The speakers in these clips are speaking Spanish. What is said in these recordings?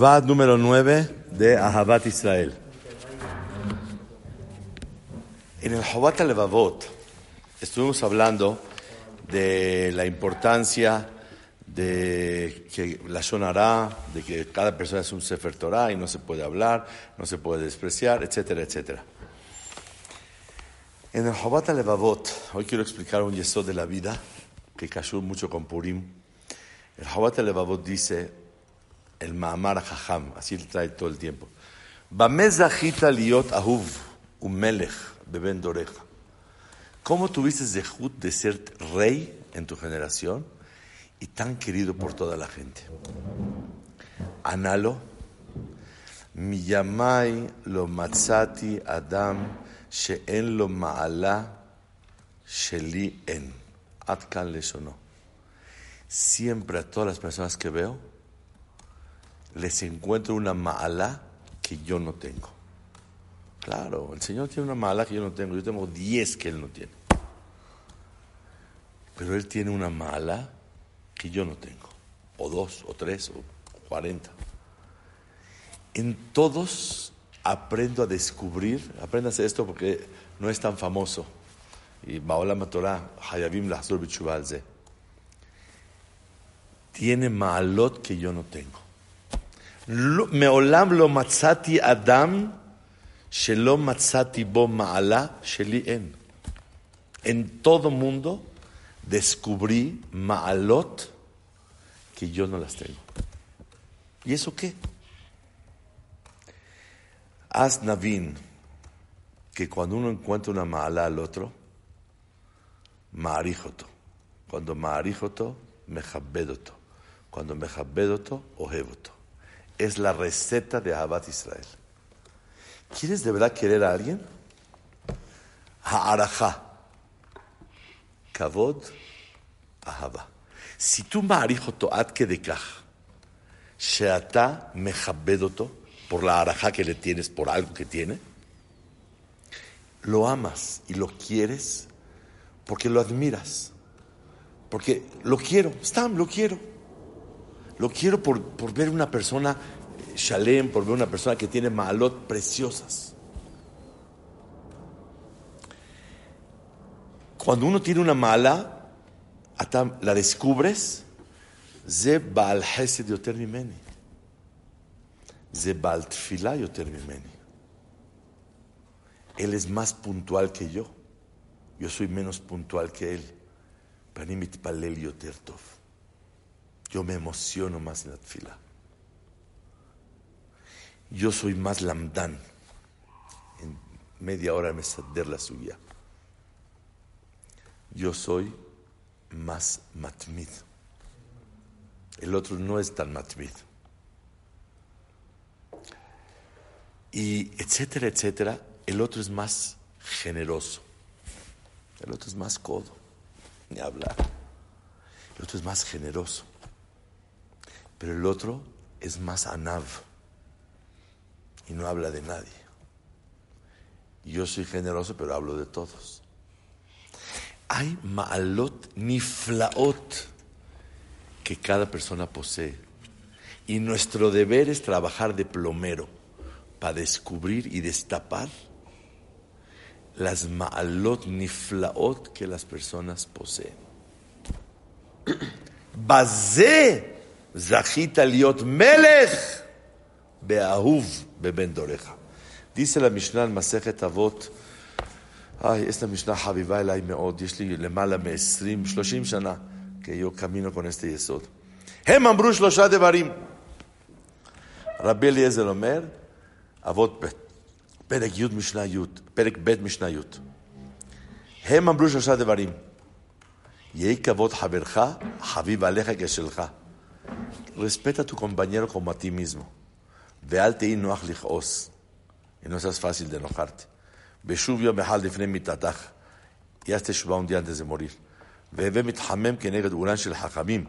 Vad número 9 de Ahabat Israel. En el Habat Levavot estuvimos hablando de la importancia de que la sonará, de que cada persona es un Sefer Torah y no se puede hablar, no se puede despreciar, etcétera, etcétera. En el Habat Levavot, hoy quiero explicar un yeso de la vida que cayó mucho con Purim. El Habat Levavot dice el Ma'amar Jajam, así le trae todo el tiempo. Bamezachita liot ahuv umelech beben doreja. ¿Cómo tuviste zehut de ser rey en tu generación y tan querido por toda la gente? Analo, miyamai lo matzati adam she'en lo ma'ala sheli en. Atkan le sonó. Siempre a todas las personas que veo, les encuentro una mala que yo no tengo. Claro, el Señor tiene una mala que yo no tengo. Yo tengo 10 que Él no tiene. Pero Él tiene una mala que yo no tengo. O dos, o tres, o cuarenta. En todos aprendo a descubrir, apréndase esto porque no es tan famoso. Y Baolam Torah, Hayabim Lahzor. Tiene maalot que yo no tengo. מעולם לא מצאתי אדם שלא מצאתי בו מעלה שלי אין. En todo mundo descubrí maalot que yo no las tengo. ¿Y eso qué? Haz Navin que cuando uno encuentra una maala al otro, maarijoto. Cuando maarijoto, mejabedoto. Cuando mejabedoto, ojevoto es la receta de Ahabat Israel. ¿Quieres de verdad querer a alguien? Ha'araja. Kavod, ahava. Si tú ma'arijoto ad kedekach, sheata mechabedoto, por la araja que le tienes, por algo que tiene, lo amas y lo quieres porque lo admiras. Porque lo quiero, Stam, lo quiero. Lo quiero por, por ver una persona shalem, por ver una persona que tiene malot preciosas. Cuando uno tiene una mala, la descubres, ze hesed yoter mimeni. Ze yoter mimeni. Él es más puntual que yo. Yo soy menos puntual que él. Panimit palel yoter. Yo me emociono más en la fila. Yo soy más lamdán. En media hora me sader la suya. Yo soy más matmid. El otro no es tan matmid. Y etcétera, etcétera. El otro es más generoso. El otro es más codo. Ni hablar. El otro es más generoso. Pero el otro es más anav y no habla de nadie. Yo soy generoso, pero hablo de todos. Hay maalot niflaot que cada persona posee. Y nuestro deber es trabajar de plomero para descubrir y destapar las maalot niflaot que las personas poseen. Bazé zachita liot melech beahuv beben doreja. Dice la Mishnah en Masejet Avot, ay, esta Mishnah חביבה אליי מאוד, יש לי למעלה מ-20, 30 שנה, camino con este יסוד. הם אמרו שלושה דברים. רבי אליעזר אומר, אבות ב', פרק י' משנה י', פרק ב' משנה י'. הם אמרו שלושה דברים. יהי כבוד חברך, חביב עליך כשלך. Respeta a tu compañero como a ti mismo. Vealte y no os. Y no seas fácil de enojarte. Beshuvio mehal de frem mitatach. Y hazte shuba un día antes de morir. Veve mithamem que neged uran shel hachamim.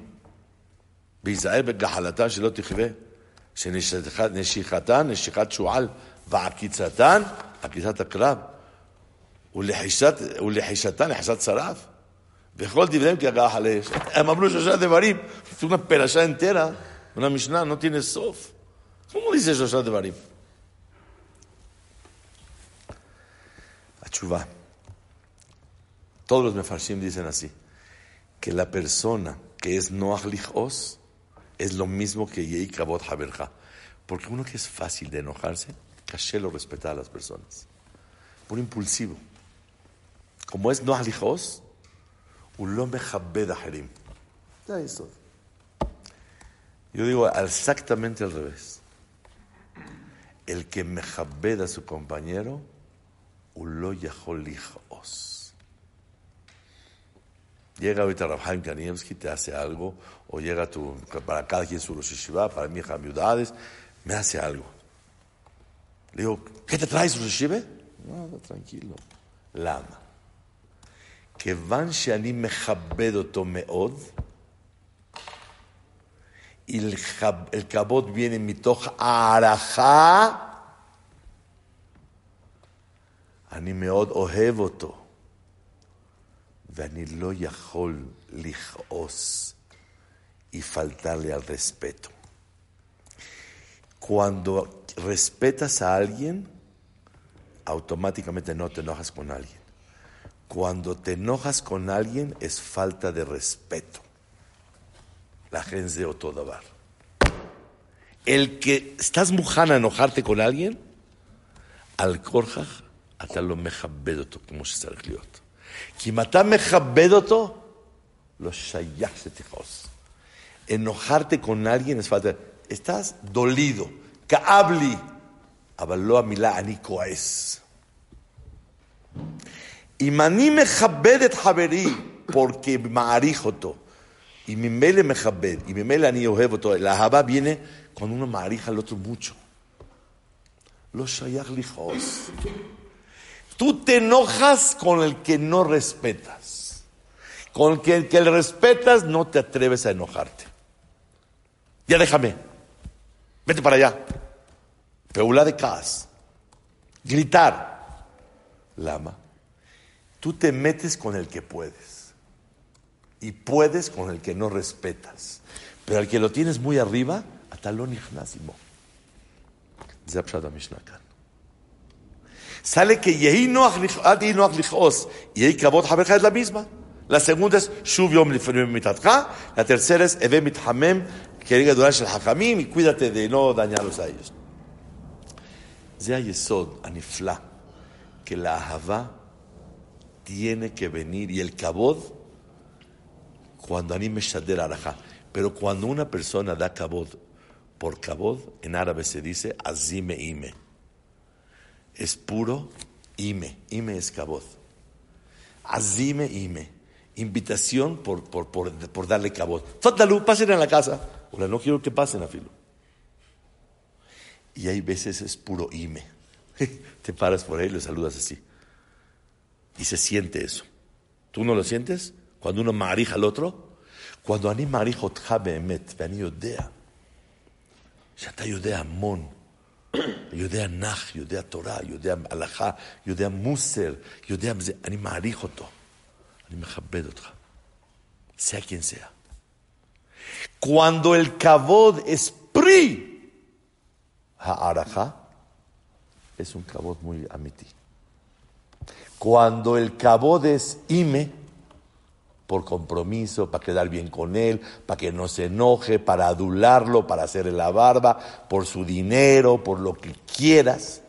ויזהר בגחלתן שלא תחווה, שנשיכתן, נשיכת שועל, ועקיצתן, עקיצת הקרב, ולחישתן, לחישת שרף. וכל דבריהם כהגעה על האש. הם אמרו שלושה דברים, es una perashá entera, una משנה, no tiene סוף. ¿Cómo dice שלושה דברים? התשובה, todos los mefarshim dicen así, que la persona que es noach lichos es lo mismo que yei kabot haberja. Porque uno que es fácil de enojarse, caché lo respeta a las personas. Por impulsivo. Como es noach lichos, ulom mechabed harim. eso. Yo digo exactamente al revés. El que mejabed a su compañero, ulo os. Llega ahorita Rabhaim Kanievski, te hace algo, o llega tu, para cada quien su Rosh para mi hija viudades, me hace algo. Le digo, ¿qué te traes Rosh no, tranquilo. Lama Que van shani mechabed oto meod, y el, el cabot viene mitoch arajá, אני מאוד אוהב אותו, ואני לא יכול לכעוס y faltarle al respeto. Cuando respetas a alguien, automáticamente no te enojas con alguien. Cuando te enojas con alguien es falta de respeto. La gente de Otodabar. El que estás mujana a enojarte con alguien, al korjaj אתה לא מכבד אותו כמו שצריך להיות. כי אם אתה מכבד אותו, לא שייך שתכעוס. Enojarte con alguien es falta. Estás dolido, כאב לי, אבל לא המילה אני כועס. y manime jabedet jaberí, porque maarijoto. Y mi mele me jabed, y mi mele ani todo. La jabá viene cuando uno maarija al otro mucho. Los shayach lijos. Tú te enojas con el que no respetas. Con el que, el que le respetas no te atreves a enojarte. Ya déjame. Vete para allá. Peula de cas. Gritar. Lama. Tú te metes con el que puedes. Y puedes con el que no respetas. Pero al que lo tienes muy arriba, atalón ignásimo. Mishnah Sale que Yehi Noach Lichos y Yehi Kabot Haberja es la misma. La segunda es Shuv Yom Mitatcha. La tercera es Eve Mithamem, que diga durante el Hakamim y cuídate de no dañarlos a ellos. זה היסוד הנפלא, que la Ahavá tiene que venir y el kabod cuando ani meshader araja. Pero cuando una persona da kabod por kabod, en árabe se dice azime ime es puro ime. Ime es cabot. Azime ime. Invitación por, por, por, por darle cabot. Fatalu, pasen en la casa. Ahora no quiero que pasen a filo. Y hay veces es puro ime. Te paras por ahí y le saludas así Y se siente eso. ¿Tú no lo sientes? Cuando uno marija al otro. Cuando ani marija otja behemet, ואני יודע שאתה יודע mon יודע נח, יודע תורה, יודע הלכה, יודע מוסר, יודע מזה, אני מעריך אותו, אני מכבד אותך, sea quien sea. Cuando el kavod es pri ha'araja, es un kavod muy amiti. Cuando el kavod es ime, por compromiso, para quedar bien con él, para que no se enoje, para adularlo, para hacerle la barba, por su dinero, por lo que quieras.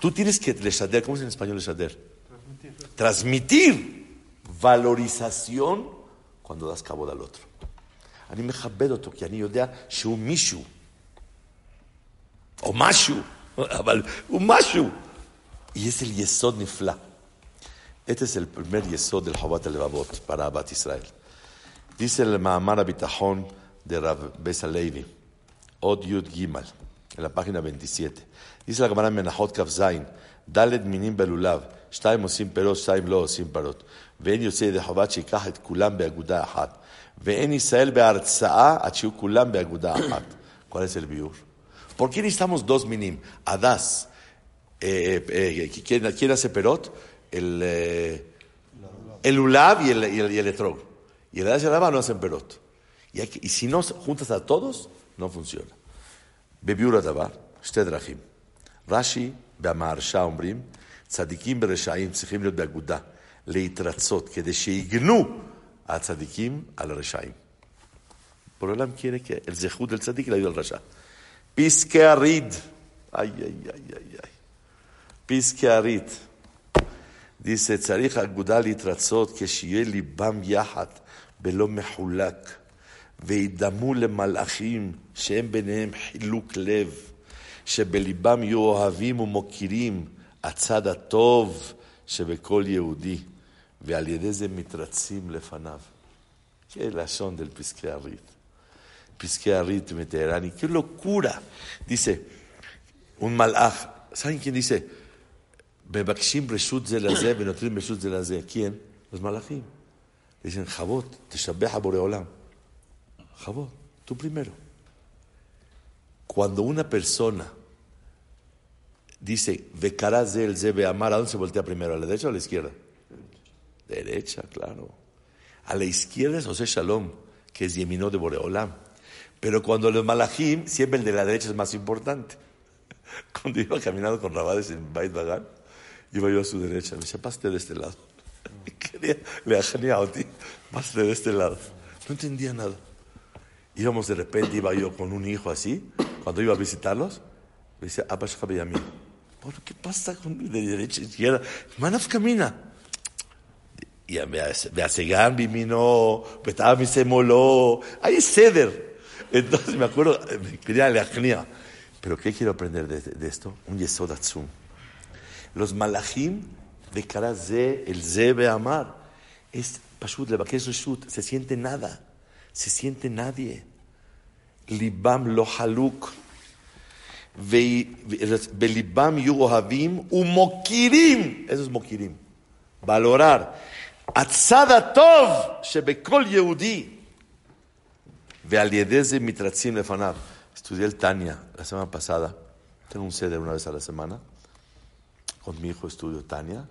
Tú tienes que leshader, ¿cómo es en español leshader? Transmitir. Transmitir valorización cuando das cabo al otro. אני מכבד אותו, כי אני יודע שהוא מישהו, o משהו, אבל הוא משהו. יש לי יסוד נפלא. את זה לפרמר יסוד אל חובת הלבבות, פרה בת ישראל. דיסל למאמר הביטחון דרב בסה לוי, עוד י"ג, אל הפכינה בן דיסיית. דיסל הגמרא מנחות כ"ז, ד' מינים בלולב, שתיים עושים פירות, שתיים לא עושים פירות. ואין יוצא ידי חובת שיקח את כולם באגודה אחת. ואין ישראל בהרצאה עד שיהיו כולם באגודה אחת. כל אצל ביור. ¿Por qué necesitamos dos minim? Adás, eh, eh, eh, ¿quién, ¿quién, hace perot? El, eh, el ulab y el, y el, y el etrog. Y el adás y el no hacen perot. Y, hay que, y si no juntas a todos, no funciona. בביאור הדבר, שתי דרכים. רש"י והמהרש"א אומרים, צדיקים ורשעים צריכים להיות באגודה, להתרצות, כדי שיגנו הצדיקים על הרשעים. בעולם quiere que el zehut del tzadik le ayude al rasha. פסקי הריד, איי, איי, איי, איי, איי. פסקי הריד. dice, צריך אגודה להתרצות כשיהיה ליבם יחד ולא מחולק, וידמו למלאכים שאין ביניהם חילוק לב, שבליבם יהיו אוהבים ומוקירים הצד הטוב שבכל יהודי, ועל ידי זה מתרצים לפניו. qué לשון del פסקי הריד. Pisquea Ritme Teherani. ¡Qué locura! Dice un malaj. ¿Saben quién dice? Bebakshim Reshut Benotrim Reshut ¿Quién? Los malajim. Dicen, Jabot, te shabeja Boreolam. Jabot, tú primero. Cuando una persona dice, Becaraz del Zebe Amar, ¿a dónde se voltea primero? ¿A la derecha o a la izquierda? Derecha, claro. A la izquierda es José Shalom, que es Yeminó de Boreolam. Pero cuando los malajim, siempre el de la derecha es más importante. Cuando iba caminando con Rabades en Bait Bagan, iba yo a su derecha. Me decía, pásate de este lado. Quería, le ajanía a ti, pásate de este lado. No entendía nada. Íbamos de repente, iba yo con un hijo así, cuando iba a visitarlos, me decía, Abash Jabeyamin. ¿Por qué pasa con de derecha a izquierda? Manaf camina. Y me Segan vino, Betami se moló. Hay ceder. Entonces me acuerdo, eh, quería la genia. Pero ¿qué quiero aprender de, de esto? Un yesodatsum. Los malachim de cara ze, el zebe amar, es pashut, levakesh reshut, se siente nada, se siente nadie. Libam lo haluk, belibam yugohavim, umokirim, eso es mokirim, valorar. Atzada tov, shebekol yehudi. Estudié el Tania la semana pasada. Tengo un ceder una vez a la semana. Con mi hijo estudio Tania.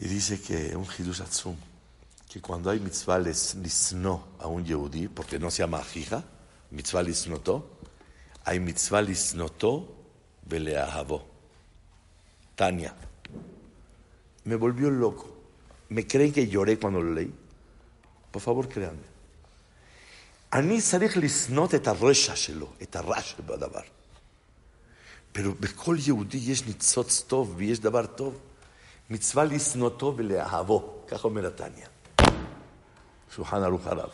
Y dice que un Hidush Atzum, que cuando hay mitzvah lisno a un yehudí, porque no se llama ajija, mitzvah lisnoto, hay mitzvah lisnoto beleahavo. Tania. Me volvió loco. ¿Me creen que lloré cuando lo leí? Por favor, créanme. אני צריך לשנות את הרשע שלו, את הרע שבדבר. pero בכל יהודי יש ניצוץ טוב ויש דבר טוב. מצווה לשנותו ולאהבו, כך אומר התניא. שולחן ערוך הרב.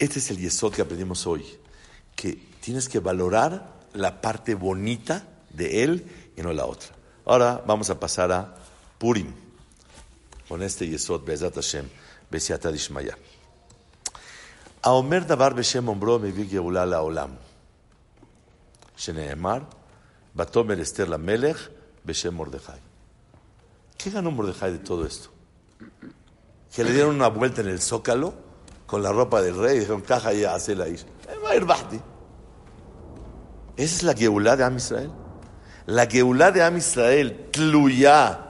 Este es el yesod que aprendimos hoy, que tienes que valorar la parte bonita de él y no la otra. Ahora vamos a pasar a Purim, con este yesod, Bezat Hashem, Besiata Dishmaya. Aomer Dabar Beshem Ombro Mevi Geulá La Olam. Sheneemar, Batomer Esther La Melech, Beshem Mordejai. ¿Qué ganó Mordejai de todo esto? Que le dieron una vuelta en el zócalo con la ropa del rey y dijeron, caja ya hace la isla. Eh, Esa es la Geulá de Am Israel. La Geulá de Am Israel, Tluyá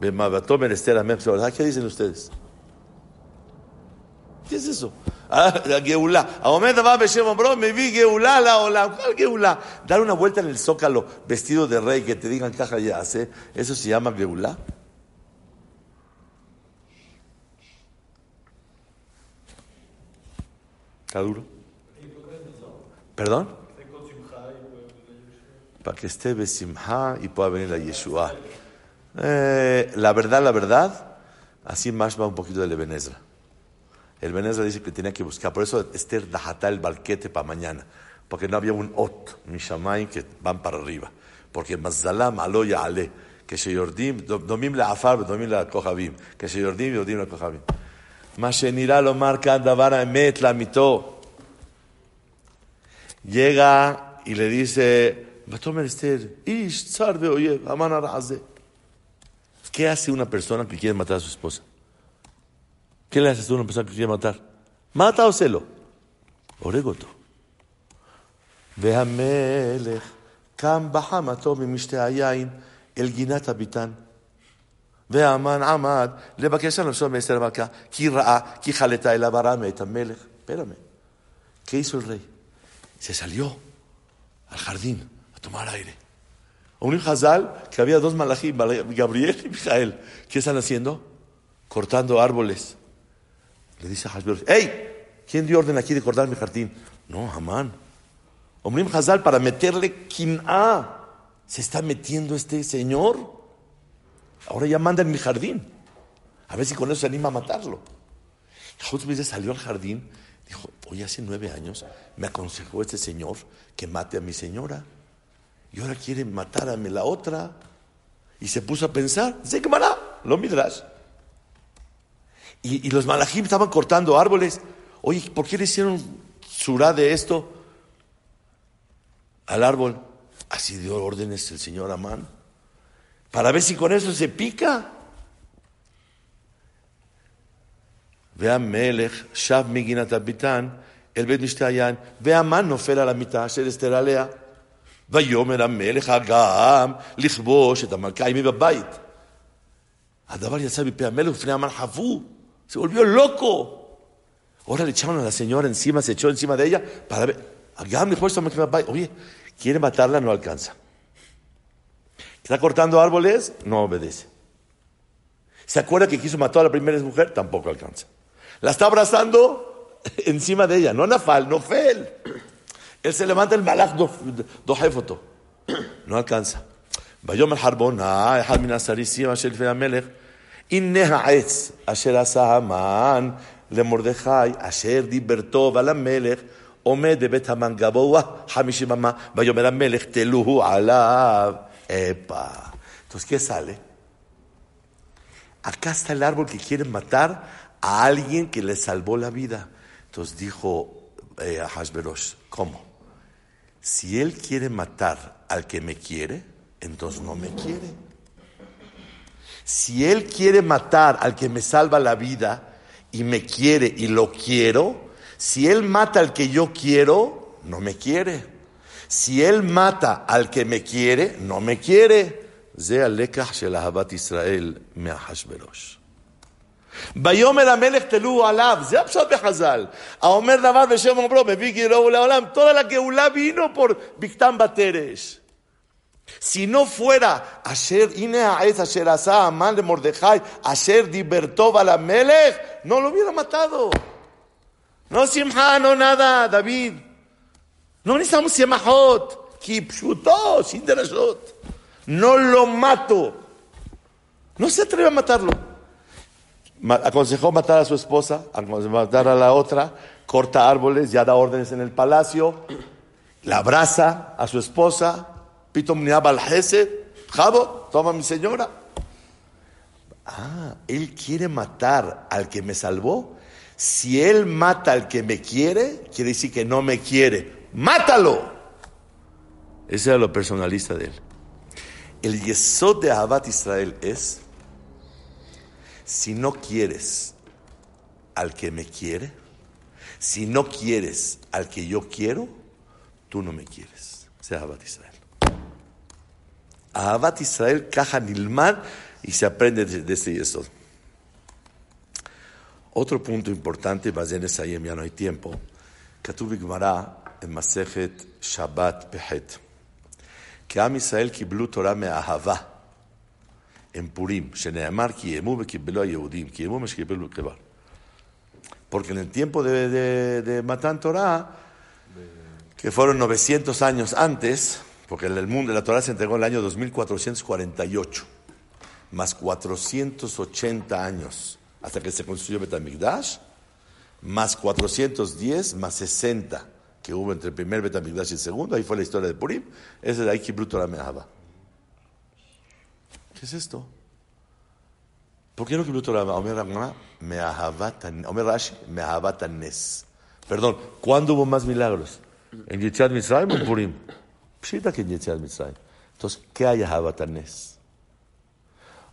¿Qué dicen ustedes? ¿Qué es eso? Ah, la Geulá. Me vi Geulá la ola. ¿Cuál Geulá? Dar una vuelta en el zócalo vestido de rey que te digan caja ya hace. ¿Eso se llama Geulá? ¿Está duro? ¿Perdón? Para que esté besimha y pueda venir la Yeshua. Eh, la verdad, la verdad, así más va un poquito de Ebenezer. El Benezra dice que tenía que buscar, por eso Esther dajata el balquete para mañana, porque no había un ot, mishamay, que van para arriba. Porque Mazzalam aloya ale, que se yordim, domim la afar, domim la kohabim, que se yordim, yordim la kohabim. Mashenira lo marca Davara Emet la mitó. Llega y le dice, Ish, oye, ¿Qué hace una persona que quiere matar a su esposa? ¿Qué le haces a una persona que quiere matar? Mata o celo. Oregoto. והמלך קם בחמתו ממשתה היין אל גינת הביתן. והמן עמד לבקש על נפשו מעשר המלכה, כי ראה, כי חלתה אליו הרע מאת המלך. Espérame. ¿Qué hizo el rey? Se salió al jardín a tomar aire. Un Hazal que había dos malajim, Gabriel y Mijael. ¿Qué están haciendo? Cortando árboles. Le dice a Hasbir, ¡Ey! ¿Quién dio orden aquí de cortar mi jardín? No, Hamán. Omrim Hazal para meterle quin'a. Se está metiendo este señor. Ahora ya manda en mi jardín. A ver si con eso se anima a matarlo. José salió al jardín. Dijo, hoy hace nueve años me aconsejó este señor que mate a mi señora. Y ahora quieren matar a la otra. Y se puso a pensar, lo midrash. Y, los malajim estaban cortando árboles. Oye, ¿por qué le hicieron surá de esto al árbol? Así dio órdenes el señor Amán. Para ver si con eso se pica. Vea Melech, Shav Miginat vea Amán no a la mitad, Esteralea ויאמר המלך הגם לכבוש את המלכה עמי בבית. הדבר יצא מפה המלך ופני המן חבו, se volvió loco. Ahora le echaron a la señora encima, se echó encima de ella para ver. Hagam לכבוש את המלכה בבית. Oye, quiere matarla, no alcanza. Está cortando árboles, no obedece. ¿Se acuerda que quiso matar a la primera mujer? Tampoco alcanza. La está abrazando, encima de ella, no Nafal, no Fel. Él se levanta el malach foto. No alcanza. ביום החרבונה, אחד מן הסריסים אשר לפני המלך, הנה העץ אשר עשה המן למרדכי, אשר דיבר טוב על המלך, עומד בבית המן גבוה חמישים אמה, ויאמר המלך תלוהו עליו epa. Entonces, ¿qué sale? Acá está el árbol que quiere matar a alguien que le salvó la vida. Entonces dijo eh, a Hashverosh, ¿cómo? Si él quiere matar al que me quiere, entonces no me quiere. Si él quiere matar al que me salva la vida y me quiere y lo quiero, si él mata al que yo quiero, no me quiere. Si él mata al que me quiere, no me quiere. זה הלקח של אהבת ישראל מהחשברוש. ויאמר המלך תלו עליו, זה הפשוט בחז"ל. האומר דבר בשם אומרו, מביא גירו לעולם, toda la גאולה vino por בקתם בתרש. Si no fuera אשר, הנה העץ אשר עשה המן למרדכי, אשר דיבר טוב על המלך, no lo hubiera matado. No שמחה, no nada, דוד. לא necesitamos כי פשוטו, sin דרשות. No lo mato. No se atreve a matarlo aconsejó matar a su esposa, aconsejó matar a la otra, corta árboles, ya da órdenes en el palacio, la abraza a su esposa, Pito al Jabo, toma mi señora. Ah, él quiere matar al que me salvó. Si él mata al que me quiere, quiere decir que no me quiere. ¡Mátalo! Ese era lo personalista de él. El yesod de Abad Israel es si no quieres al que me quiere, si no quieres al que yo quiero, tú no me quieres. Sea Abad Israel. Abad Israel, caja nilman y se aprende de, este yesod. Otro punto importante, Bazen Esayem, ya no hay tiempo. Katuv Gemara en Masejet Shabbat Pehet. Que Am Israel kiblu Torah me ahava en Purim, porque en el tiempo de, de, de Matan Torah, que fueron 900 años antes, porque el mundo de la Torah se entregó en el año 2448, más 480 años hasta que se construyó Betamigdash, más 410, más 60 que hubo entre el primer Betamigdash y el segundo, ahí fue la historia de Purim, ese de ahí Kibru Torah Mehaba. ¿Qué es esto? ¿Por qué no quibrió Torah? Omer Rama, Omer Rashi, Nes. Perdón, ¿cuándo hubo más milagros? ¿En Yetziat Mitzrayim o en Purim? Pshita que en Yetziat Mitzrayim. Entonces, ¿qué hay Ahabat Nes?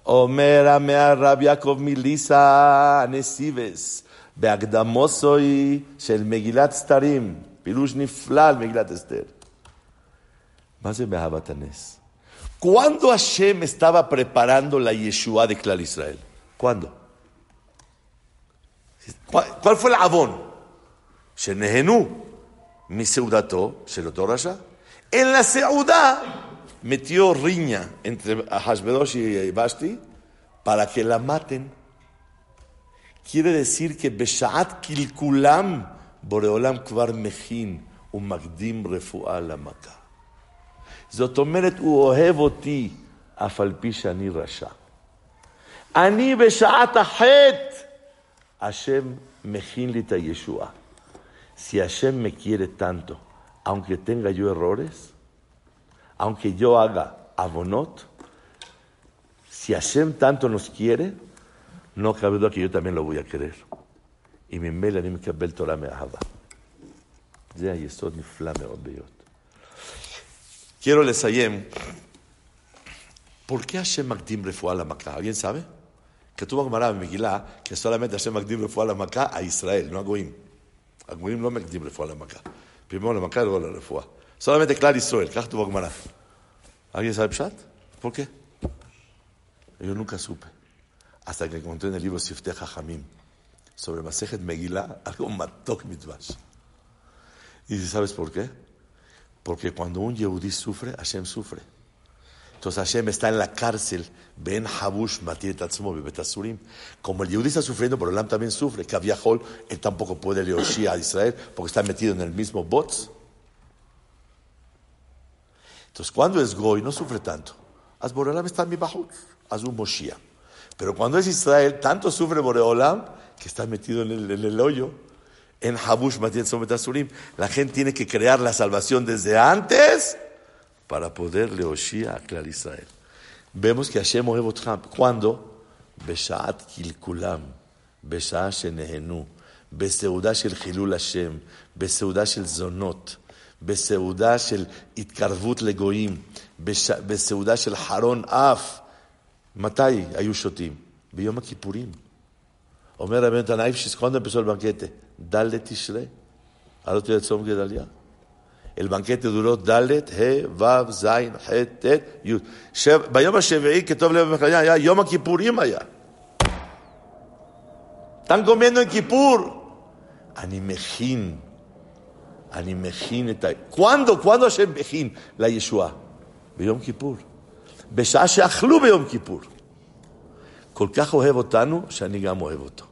Omer Amea Rab Yaakov Milisa Nesives, בהקדמוסוי של מגילת סתרים, פירוש נפלא על מגילת אסתר. מה זה באהבת הנס? ¿Cuándo Hashem estaba preparando la Yeshua de Clar Israel? ¿Cuándo? ¿Cuál fue el Avon? Shenehenu, mi seudato, se lo. En la seudá metió riña entre Hashberosh y eh, Basti para que la maten. Quiere decir que Beshaat Kilkulam, Boreolam Kvar Mejin, Umagdim Refu'a la זאת אומרת, הוא אוהב אותי, אף על פי שאני רשע. אני בשעת החטא, השם מכין לי את הישועה. Si Hashem me quiere tanto, aunque tenga yo errores, aunque yo haga abonot, si Hashem tanto nos quiere, no cabe duda que yo también lo voy a querer. Y mi mela ni me el Torah me ahaba. Ya y esto ni flame Quiero les ayem. ¿Por qué Hashem Magdim refuá la Makkah? ¿Alguien sabe? Que tuvo Gemara en Megillah que solamente Hashem Magdim refuá la Makkah a Israel, no a Goim. A Goim no Magdim refuá la Makkah. Primero la Makkah y luego la refuá. Solamente Clar Israel. ¿Qué tuvo Gemara? ¿Alguien sabe Pshat? ¿Por qué? Yo nunca supe hasta que encontré en el libro Sifteh Hamim sobre Masejet Megillah algo matok mitvash. Y ¿sabes por qué? Porque cuando un Yehudí sufre, Hashem sufre. Entonces Hashem está en la cárcel, Ben Habush Betasurim. Como el Yehudí está sufriendo, pero Olam también sufre. Kaviahol, él tampoco puede leoshia a Israel porque está metido en el mismo bot. Entonces cuando es Goy, no sufre tanto. Olam está en mi bajut, haz un Moshiach. Pero cuando es Israel, tanto sufre Boreolam que está metido en el, hoyo. En Habush Surim. La gente tiene que crear la salvación desde antes para poder leoshia a Clar Israel. Vemos que Hashem Ohevotcham. ¿Cuándo? Beshaat Kilkulam. Beshaat Shenehenu. בסעודה של חילול השם, בסעודה של זונות, בסעודה של התקרבות לגויים, בסעודה של חרון אף, מתי היו שותים? ביום הכיפורים. אומר רבי נתן ¿cuándo empezó el דלת תשרי, הלא אותו צום גדליה. אל בנקטי דולות דלת, ה', ו', ז', ח', ט', י'. ביום השביעי, כתוב לב במחלניה, היה יום הכיפורים היה. טנגו מנו כיפור. אני מכין, אני מכין את ה... כואנדו, כואנדו השם מכין לישועה? ביום כיפור. בשעה שאכלו ביום כיפור. כל כך אוהב אותנו, שאני גם אוהב אותו.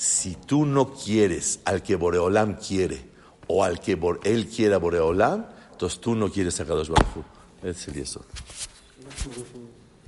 Si tú no quieres al que Boreolam quiere, o al que él quiere a Boreolam, entonces tú no quieres a Kadosh Baruj. Es el